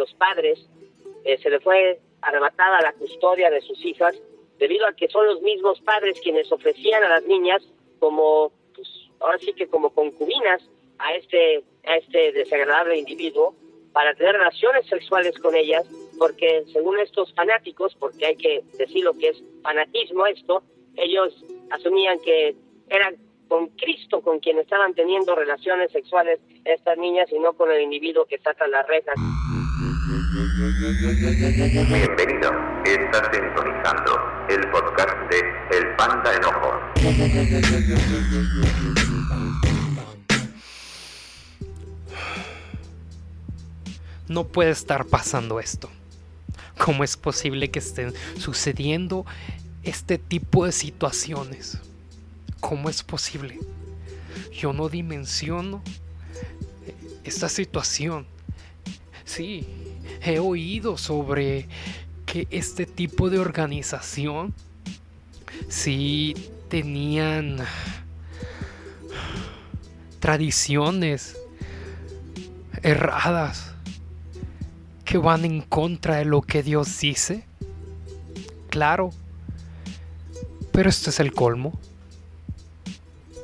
los padres eh, se le fue arrebatada la custodia de sus hijas debido a que son los mismos padres quienes ofrecían a las niñas como, pues, ahora sí que como concubinas a este, a este desagradable individuo para tener relaciones sexuales con ellas, porque según estos fanáticos, porque hay que decir lo que es fanatismo esto, ellos asumían que eran con Cristo con quien estaban teniendo relaciones sexuales estas niñas y no con el individuo que está tras las rejas. Bienvenido, estás sintonizando el podcast de El Panda Enojo. No puede estar pasando esto. ¿Cómo es posible que estén sucediendo este tipo de situaciones? ¿Cómo es posible? Yo no dimensiono esta situación. Sí, he oído sobre que este tipo de organización sí tenían tradiciones erradas que van en contra de lo que Dios dice. Claro, pero esto es el colmo.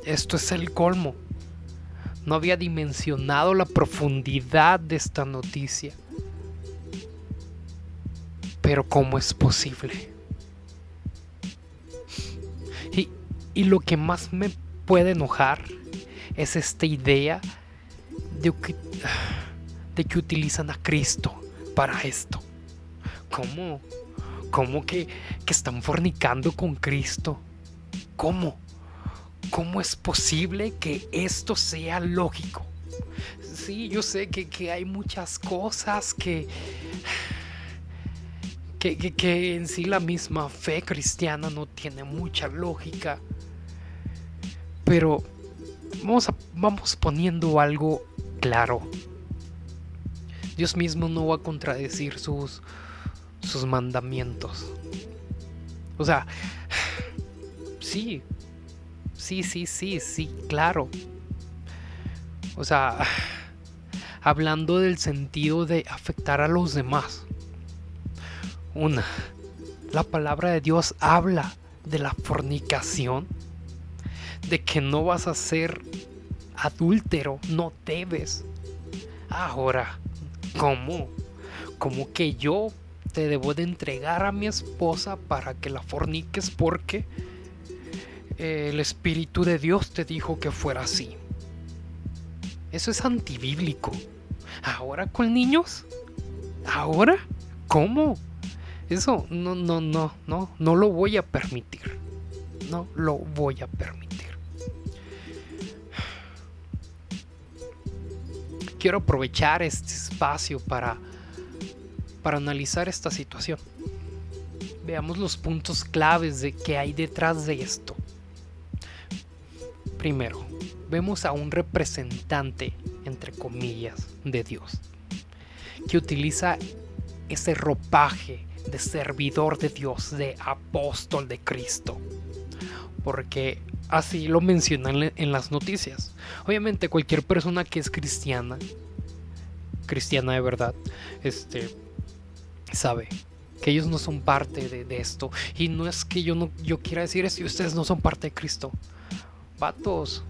Esto es el colmo. No había dimensionado la profundidad de esta noticia. Pero ¿cómo es posible? Y, y lo que más me puede enojar es esta idea de que, de que utilizan a Cristo para esto. ¿Cómo? ¿Cómo que, que están fornicando con Cristo? ¿Cómo? ¿Cómo es posible que esto sea lógico? Sí, yo sé que, hay muchas cosas que, que, en sí la misma fe cristiana no tiene mucha lógica. Pero vamos, vamos poniendo algo claro. Dios mismo no va a contradecir sus, sus mandamientos. O sea, sí, Sí, sí, sí, sí, claro. O sea, hablando del sentido de afectar a los demás. Una, la palabra de Dios habla de la fornicación, de que no vas a ser adúltero, no debes. Ahora, ¿cómo? ¿Cómo que yo te debo de entregar a mi esposa para que la forniques porque el Espíritu de Dios te dijo que fuera así. Eso es antibíblico. ¿Ahora con niños? ¿Ahora? ¿Cómo? Eso no, no, no, no, no lo voy a permitir. No lo voy a permitir. Quiero aprovechar este espacio para, para analizar esta situación. Veamos los puntos claves de que hay detrás de esto. Primero, vemos a un representante, entre comillas, de Dios, que utiliza ese ropaje de servidor de Dios, de apóstol de Cristo. Porque así lo mencionan en las noticias. Obviamente cualquier persona que es cristiana, cristiana de verdad, este, sabe que ellos no son parte de, esto. Y no es que yo no yo quiera decir eso, ustedes no son parte de Cristo. Patos,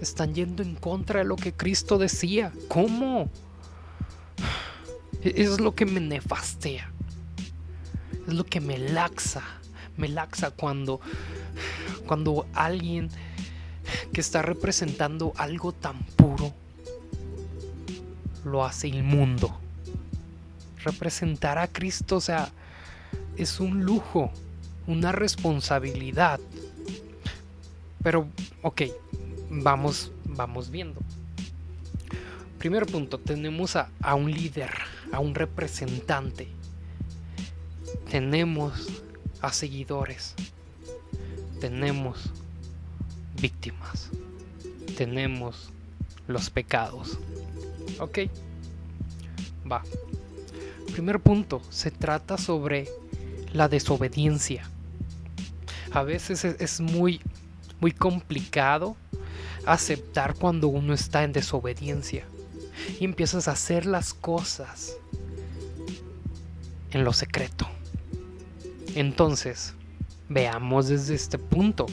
están yendo en contra de lo que Cristo decía. ¿Cómo? Es lo que me nefastea. Es lo que me laxa. Me laxa cuando, cuando alguien que está representando algo tan puro lo hace inmundo. Representar a Cristo, o sea, es un lujo, una responsabilidad. Pero, ok, vamos, vamos viendo. Primer punto, tenemos a, a un líder, a un representante. Tenemos a seguidores. Tenemos víctimas. Tenemos los pecados. Ok. Va. Primer punto, se trata sobre la desobediencia. A veces es, muy muy complicado aceptar cuando uno está en desobediencia y empiezas a hacer las cosas en lo secreto. Entonces, veamos desde este punto.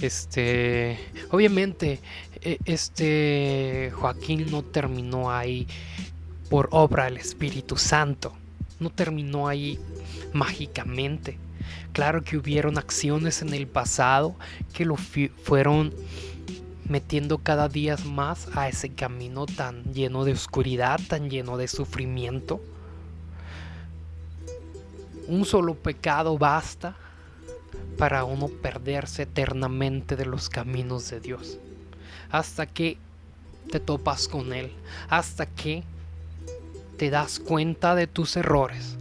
Este, obviamente, e, este Joaquín no terminó ahí por obra del Espíritu Santo. No terminó ahí mágicamente. Claro que hubieron acciones en el pasado que lo fueron metiendo cada día más a ese camino tan lleno de oscuridad, tan lleno de sufrimiento. Un solo pecado basta para uno perderse eternamente de los caminos de Dios. Hasta que te topas con Él. Hasta que te das cuenta de tus errores.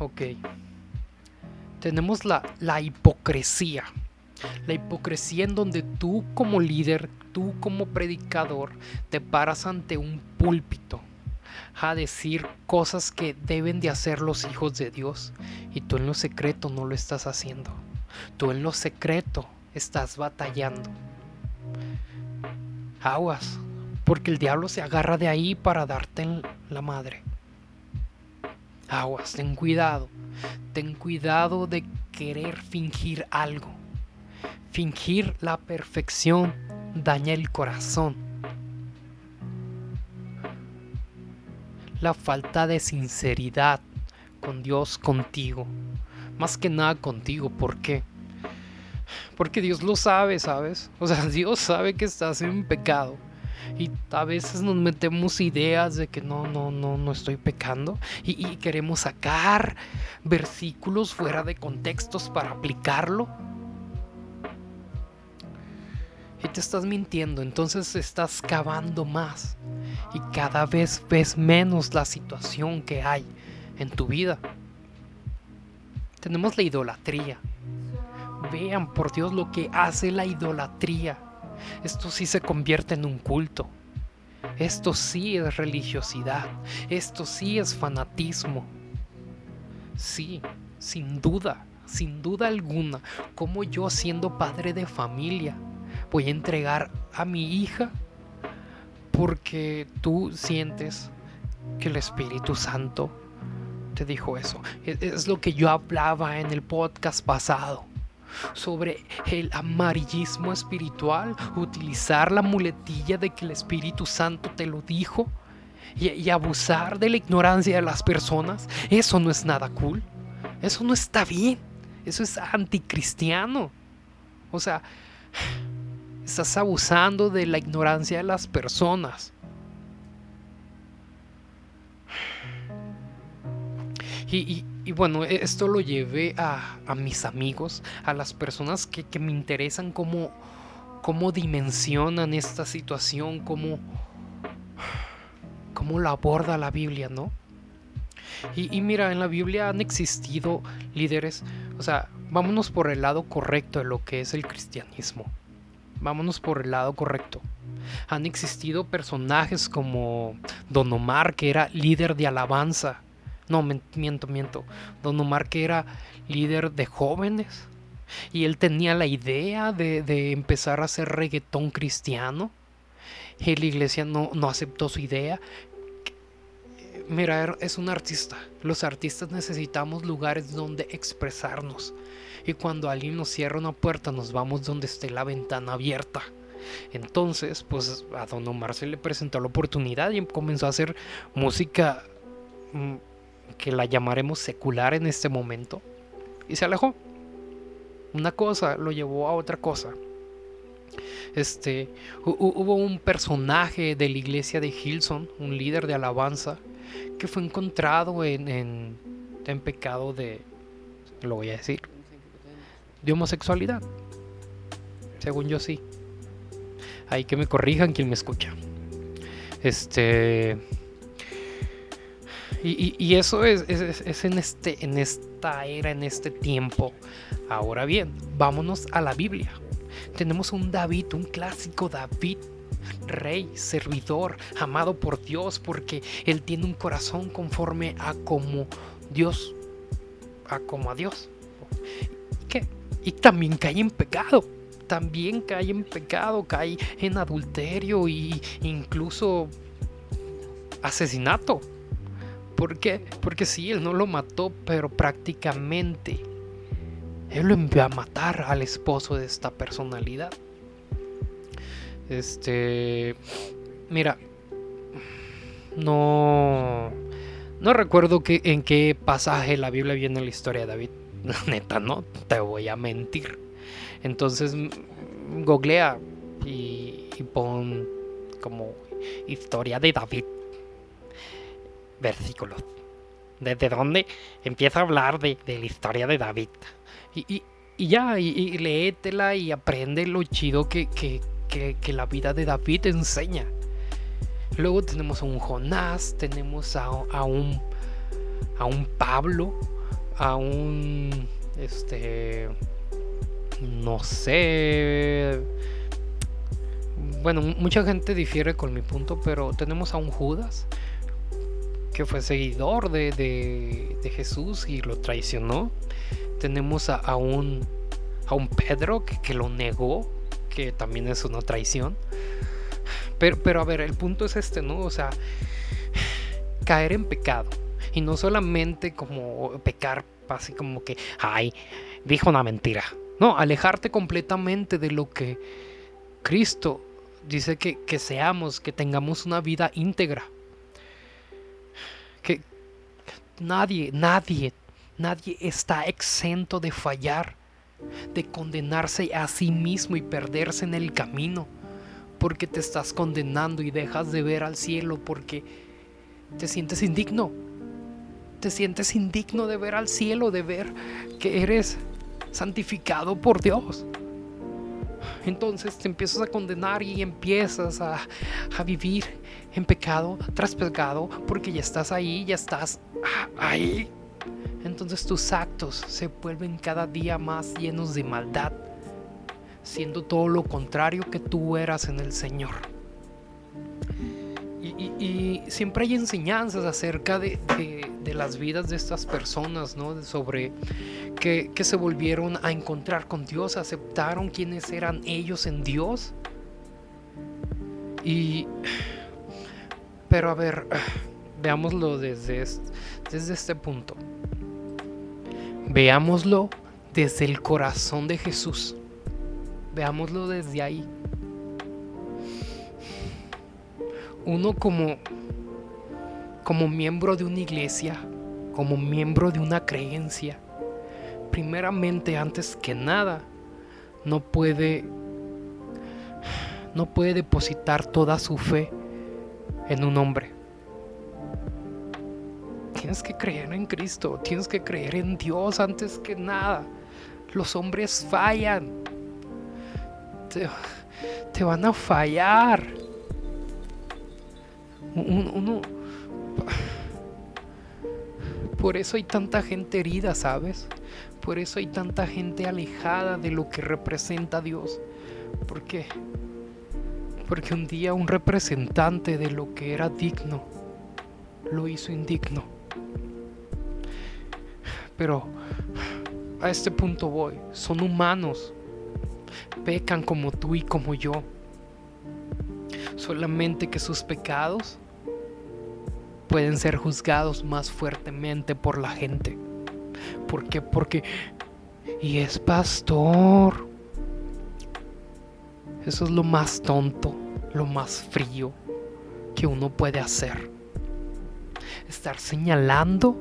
Ok. Tenemos la, la hipocresía. La hipocresía en donde tú como líder, tú como predicador, te paras ante un púlpito a decir cosas que deben de hacer los hijos de Dios y tú en lo secreto no lo estás haciendo. Tú en lo secreto estás batallando. Aguas, porque el diablo se agarra de ahí para darte la madre. Aguas, ten cuidado. Ten cuidado de querer fingir algo. Fingir la perfección daña el corazón. La falta de sinceridad con Dios contigo. Más que nada contigo. ¿Por qué? Porque Dios lo sabe, ¿sabes? O sea, Dios sabe que estás en pecado. Y a veces nos metemos ideas de que no, no, no, no estoy pecando. Y, y queremos sacar versículos fuera de contextos para aplicarlo y te estás mintiendo, entonces estás cavando más y cada vez ves menos la situación que hay en tu vida. Tenemos la idolatría. Vean por Dios lo que hace la idolatría. Esto sí se convierte en un culto. Esto sí es religiosidad. Esto sí es fanatismo. Sí, sin duda, sin duda alguna, como yo siendo padre de familia, voy a entregar a mi hija porque tú sientes que el Espíritu Santo te dijo eso. E-, es lo que yo hablaba en el podcast pasado sobre el amarillismo espiritual, utilizar la muletilla de que el Espíritu Santo te lo dijo y, y, abusar de la ignorancia de las personas, eso no es nada cool, eso no está bien, eso es anticristiano. O sea, Estás abusando de la ignorancia de las personas. Y, bueno, e, esto lo llevé a, mis amigos, a las personas que, me interesan cómo, cómo dimensionan esta situación, cómo, cómo la aborda la Biblia, ¿no? Y, y, mira, en la Biblia han existido líderes, o sea, vámonos por el lado correcto de lo que es el cristianismo vámonos por el lado correcto. Han existido personajes como Don Omar, que era líder de alabanza. No, miento, miento. Don Omar, que era líder de jóvenes. Y él tenía la idea de, empezar a hacer reggaetón cristiano. Y la iglesia no, no aceptó su idea. Mira, es un artista. Los artistas necesitamos lugares donde expresarnos y cuando alguien nos cierra una puerta nos vamos donde esté la ventana abierta. Entonces, pues a Don Omar se le presentó la oportunidad y comenzó a hacer música mm, que la llamaremos secular en este momento. Y se alejó. Una cosa lo llevó a otra cosa. Este, hubo un personaje de la iglesia de Hilson, un líder de alabanza, que fue encontrado en, en, pecado de, lo voy a decir, de homosexualidad. Según yo sí. Hay que me corrijan quien me escucha. Este. Y, eso es, es, en, este, en esta era, en este tiempo. Ahora bien, vámonos a la Biblia. Tenemos un David, un clásico David, rey, servidor, amado por Dios, porque él tiene un corazón conforme a como Dios, a como a Dios. ¿Qué? y también cae en pecado. También cae en pecado, cae en adulterio e incluso asesinato. ¿Por qué? Porque sí, él no lo mató, pero prácticamente él lo envió a matar al esposo de esta personalidad. Este, mira, no, no recuerdo que, en qué pasaje la Biblia viene la historia de David. Neta, no te voy a mentir. Entonces, googlea y, y pon como historia de David. Versículos. ¿Desde dónde empieza a hablar de, la historia de David? Y, ya, y, léetela y aprende lo chido que, la vida de David enseña. Luego tenemos a un Jonás, tenemos a, a, un a un Pablo, a un este no sé bueno, mucha gente difiere con mi punto, pero tenemos a un Judas que fue seguidor de, de, Jesús y lo traicionó. Tenemos a, un, a un Pedro que, que, lo negó, que también es una traición. Pero, pero a ver, el punto es este, ¿no? O sea, caer en pecado. Y no solamente como pecar así como que, ay, dijo una mentira. No, alejarte completamente de lo que Cristo dice que, seamos, que tengamos una vida íntegra. Que nadie, nadie, nadie está exento de fallar, de condenarse a sí mismo y perderse en el camino, porque te estás condenando y dejas de ver al cielo porque te sientes indigno. Te sientes indigno de ver al cielo, de ver que eres santificado por Dios entonces te empiezas a condenar y empiezas a, vivir en pecado tras pecado porque ya estás ahí, ya estás ahí. Entonces tus actos se vuelven cada día más llenos de maldad, siendo todo lo contrario que tú eras en el Señor. Y, siempre hay enseñanzas acerca de, las vidas de estas personas, ¿no? Sobre que, se volvieron a encontrar con Dios, aceptaron quiénes eran ellos en Dios. Y... Pero a ver, veámoslo desde, desde este punto. Veámoslo desde el corazón de Jesús. Veámoslo desde ahí. uno como, como miembro de una iglesia, como miembro de una creencia, primeramente, antes que nada, no puede, no puede depositar toda su fe en un hombre. Tienes que creer en Cristo, tienes que creer en Dios antes que nada. Los hombres fallan. Te, van a fallar uno, por eso hay tanta gente herida, ¿sabes? Por eso hay tanta gente alejada de lo que representa Dios. ¿Por qué? Porque un día un representante de lo que era digno lo hizo indigno. Pero a este punto voy. Son humanos. Pecan como tú y como yo solamente que sus pecados pueden ser juzgados más fuertemente por la gente. ¿Por qué? Porque... Y es pastor. Eso es lo más tonto, lo más frío que uno puede hacer. Estar señalando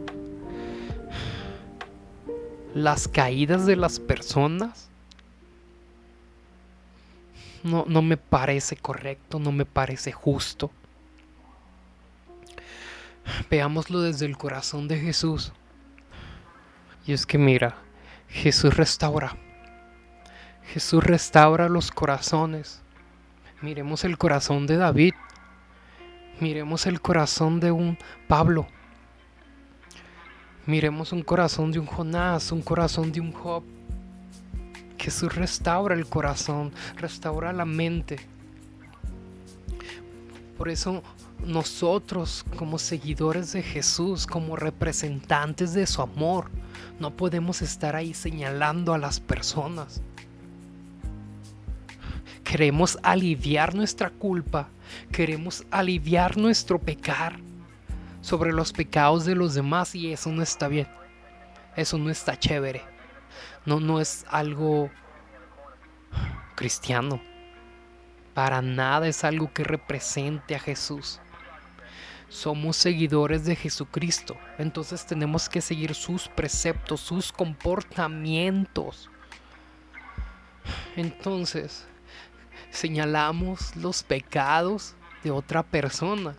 las caídas de las personas no, no me parece correcto, no me parece justo. Veámoslo desde el corazón de Jesús. Y es que mira, Jesús restaura. Jesús restaura los corazones. Miremos el corazón de David. Miremos el corazón de un Pablo. Miremos un corazón de un Jonás, un corazón de un Job. Jesús restaura el corazón, restaura la mente. Por eso nosotros como seguidores de Jesús, como representantes de su amor, no podemos estar ahí señalando a las personas. Queremos aliviar nuestra culpa, queremos aliviar nuestro pecar. Sobre los pecados de los demás y eso no está bien. Eso no está chévere. No, no es algo cristiano. Para nada es algo que represente a Jesús. Somos seguidores de Jesucristo. Entonces tenemos que seguir sus preceptos, sus comportamientos. Entonces, señalamos los pecados de otra persona.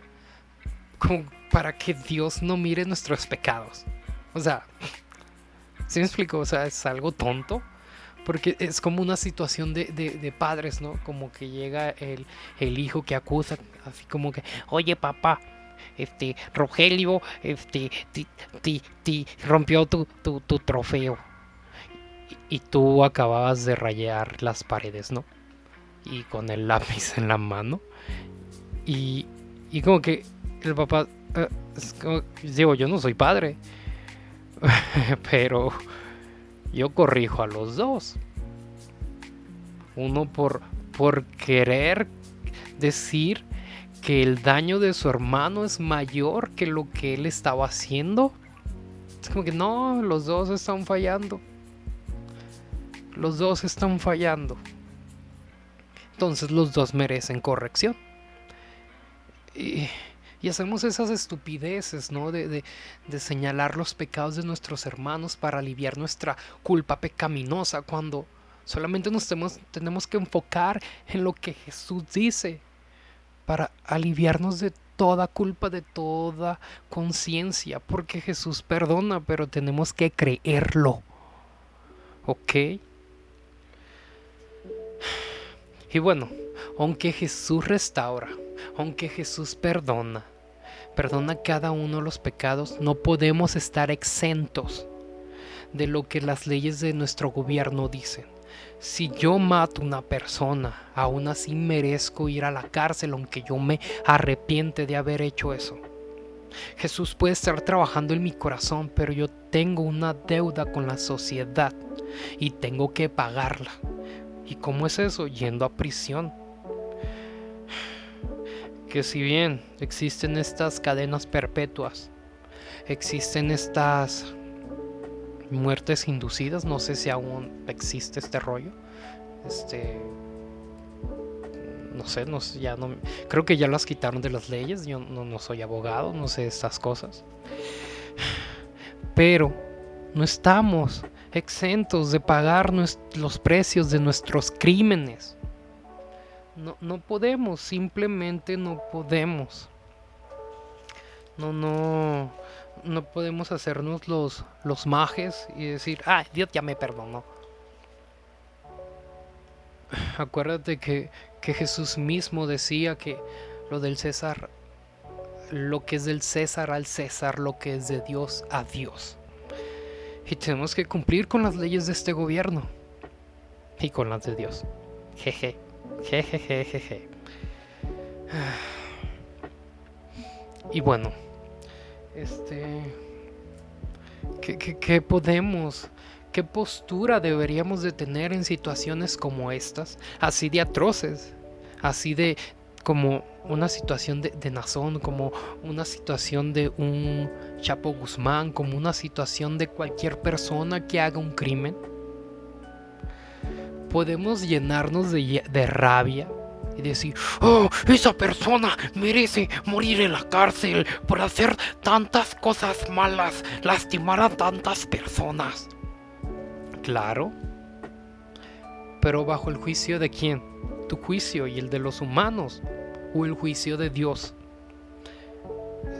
Como para que Dios no mire nuestros pecados. O sea, ¿sí me explico? O sea, es algo tonto. Porque es como una situación de, padres, ¿no? Como que llega el, hijo que acusa, así como que, oye papá, este, Rogelio, este, ti, rompió tu, tu, trofeo. Y, y tú acababas de rayar las paredes, ¿no? Y con el lápiz en la mano. Y, y como que el papá, eh, digo, yo no soy padre, pero yo corrijo a los dos. Uno por, por querer decir que el daño de su hermano es mayor que lo que él estaba haciendo. Es como que no, los dos están fallando. Los dos están fallando. Entonces los dos merecen corrección. Y, hacemos esas estupideces, ¿no? De, señalar los pecados de nuestros hermanos para aliviar nuestra culpa pecaminosa cuando solamente nos tenemos, tenemos que enfocar en lo que Jesús dice para aliviarnos de toda culpa, de toda conciencia, porque Jesús perdona, pero tenemos que creerlo. ¿Ok? Y bueno, aunque Jesús restaura, aunque Jesús perdona, perdona cada uno los pecados, no podemos estar exentos de lo que las leyes de nuestro gobierno dicen. Si yo mato a una persona, aún así merezco ir a la cárcel aunque yo me arrepiente de haber hecho eso. Jesús puede estar trabajando en mi corazón, pero yo tengo una deuda con la sociedad y tengo que pagarla. ¿Y cómo es eso? Yendo a prisión. Que si bien existen estas cadenas perpetuas, existen estas muertes inducidas, no sé si aún existe este rollo. Este no sé, no ya no creo que ya las quitaron de las leyes, yo no, no soy abogado, no sé estas cosas. Pero no estamos exentos de pagar los precios de nuestros crímenes. No, no podemos, simplemente no podemos. No, no, no podemos hacernos los, los majes y decir, ah, Dios ya me perdonó. Acuérdate que, que Jesús mismo decía que lo del César, lo que es del César al César, lo que es de Dios a Dios. Y tenemos que cumplir con las leyes de este gobierno. Y con las de Dios. Jeje. Jejeje. Jeje. Y bueno. Este. ¿qué, qué, podemos? ¿Qué postura deberíamos de tener en situaciones como estas? Así de atroces. Así de, como una situación de, de, Nazón, como una situación de un Chapo Guzmán, como una situación de cualquier persona que haga un crimen. Podemos llenarnos de, rabia y decir, oh, esa persona merece morir en la cárcel por hacer tantas cosas malas, lastimar a tantas personas. Claro, pero bajo el juicio de quién? Tu juicio y el de los humanos o el juicio de Dios.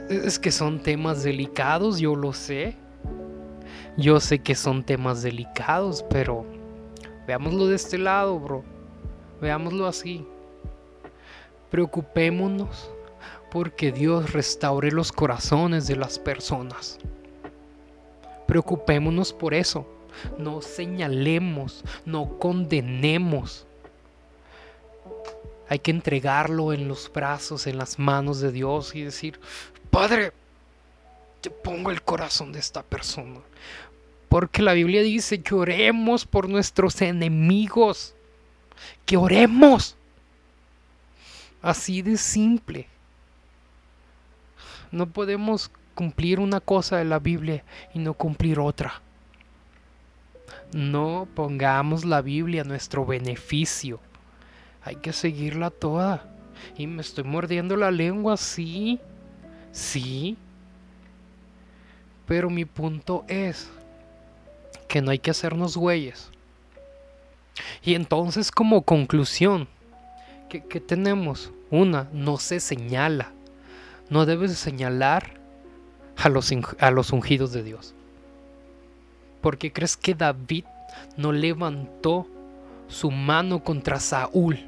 Es que son temas delicados, yo lo sé. Yo sé que son temas delicados, pero veámoslo de este lado, bro. Veámoslo así. Preocupémonos porque Dios restaure los corazones de las personas. Preocupémonos por eso. No señalemos, no condenemos hay que entregarlo en los brazos, en las manos de Dios y decir, Padre, te pongo el corazón de esta persona. Porque la Biblia dice que oremos por nuestros enemigos. Que oremos. Así de simple. No podemos cumplir una cosa de la Biblia y no cumplir otra. No pongamos la Biblia a nuestro beneficio. Hay que seguirla toda. Y me estoy mordiendo la lengua, sí. Sí. Pero mi punto es que no hay que hacernos güeyes. Y entonces como conclusión, ¿qué, tenemos? Una, no se señala. No debes señalar a los, a los ungidos de Dios. Porque crees que David no levantó su mano contra Saúl.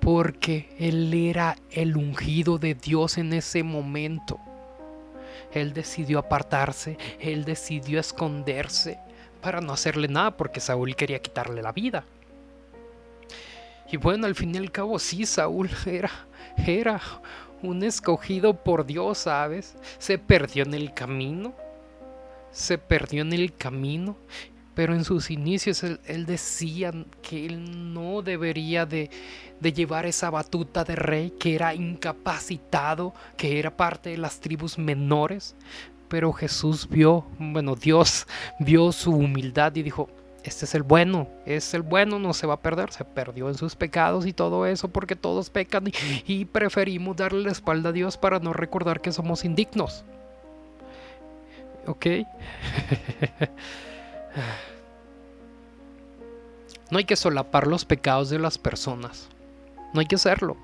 Porque él era el ungido de Dios en ese momento. Él decidió apartarse, él decidió esconderse para no hacerle nada porque Saúl quería quitarle la vida. Y bueno, al fin y al cabo sí, Saúl era, era un escogido por Dios, ¿sabes? Se perdió en el camino. Se perdió en el camino. Pero en sus inicios él, decía que él no debería de, de llevar esa batuta de rey, que era incapacitado, que era parte de las tribus menores. Pero Jesús vio, bueno, Dios vio su humildad y dijo, este es el bueno, es el bueno, no se va a perder, se perdió en sus pecados y todo eso porque todos pecan y, preferimos darle la espalda a Dios para no recordar que somos indignos. ¿Ok? no hay que solapar los pecados de las personas, no hay que hacerlo.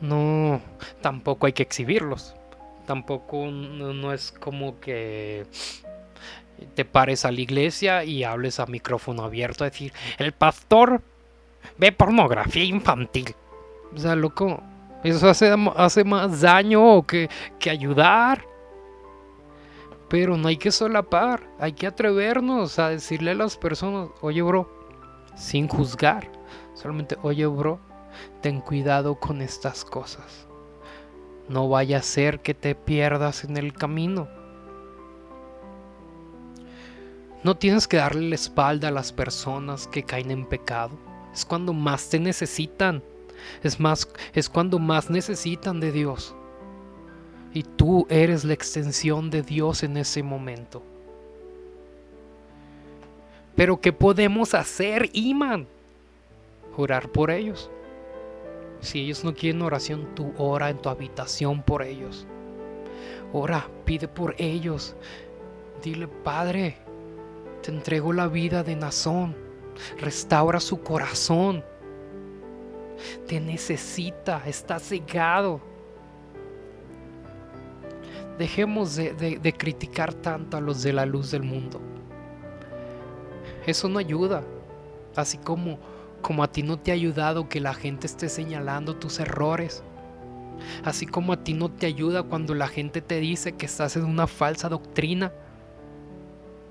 No, tampoco hay que exhibirlos. Tampoco no es como que te pares a la iglesia y hables a micrófono abierto, a decir, el pastor ve pornografía infantil. O sea, loco, eso hace, hace más daño que, que ayudar. Pero no hay que solapar, hay que atrevernos a decirle a las personas, oye bro, sin juzgar, solamente, oye bro, ten cuidado con estas cosas. No vaya a ser que te pierdas en el camino. No tienes que darle la espalda a las personas que caen en pecado. Es cuando más te necesitan. Es más, es cuando más necesitan de Dios. Y tú eres la extensión de Dios en ese momento. Pero ¿qué podemos hacer, Iman? Orar por ellos. Si ellos no quieren oración, tú ora en tu habitación por ellos. Ora, pide por ellos. Dile, Padre, te entrego la vida de Nazón. Restaura su corazón. Te necesita, está cegado. Dejemos de, criticar tanto a los de la luz del mundo. Eso no ayuda. Así como, como a ti no te ha ayudado que la gente esté señalando tus errores. Así como a ti no te ayuda cuando la gente te dice que estás en una falsa doctrina.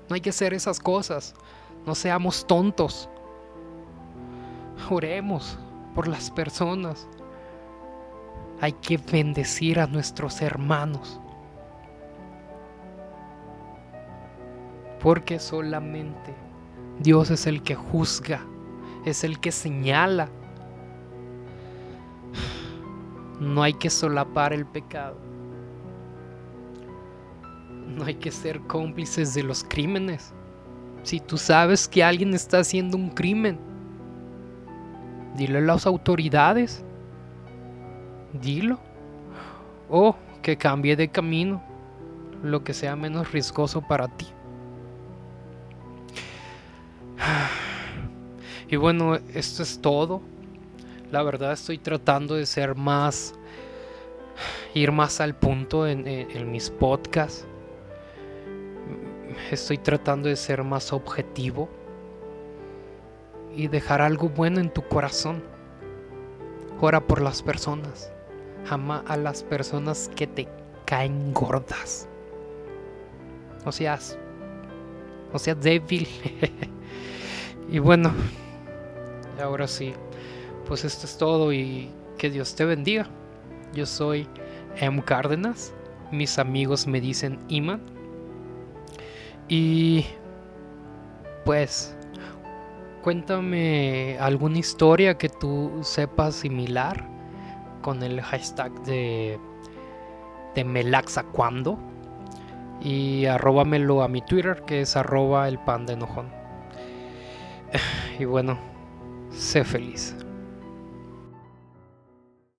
No hay que hacer esas cosas. No seamos tontos. Oremos por las personas. Hay que bendecir a nuestros hermanos. Porque solamente Dios es el que juzga, es el que señala. No hay que solapar el pecado. No hay que ser cómplices de los crímenes. Si tú sabes que alguien está haciendo un crimen, dile a las autoridades. Dilo. O que cambie de camino, lo que sea menos riesgoso para ti. Y bueno, esto es todo. La verdad estoy tratando de ser más, ir más al punto en, mis podcasts estoy tratando de ser más objetivo y dejar algo bueno en tu corazón. Ora por las personas. Ama a las personas que te caen gordas. No seas. No seas débil. y bueno. Ahora sí. Pues esto es todo y que Dios te bendiga. Yo soy M. Cárdenas. Mis amigos me dicen Iman. Y pues cuéntame alguna historia que tú sepas similar con el hashtag de ¿Te me laxa cuándo? Y arróbamelo a mi Twitter, que es arroba el pan de enojón. Y bueno, sé feliz.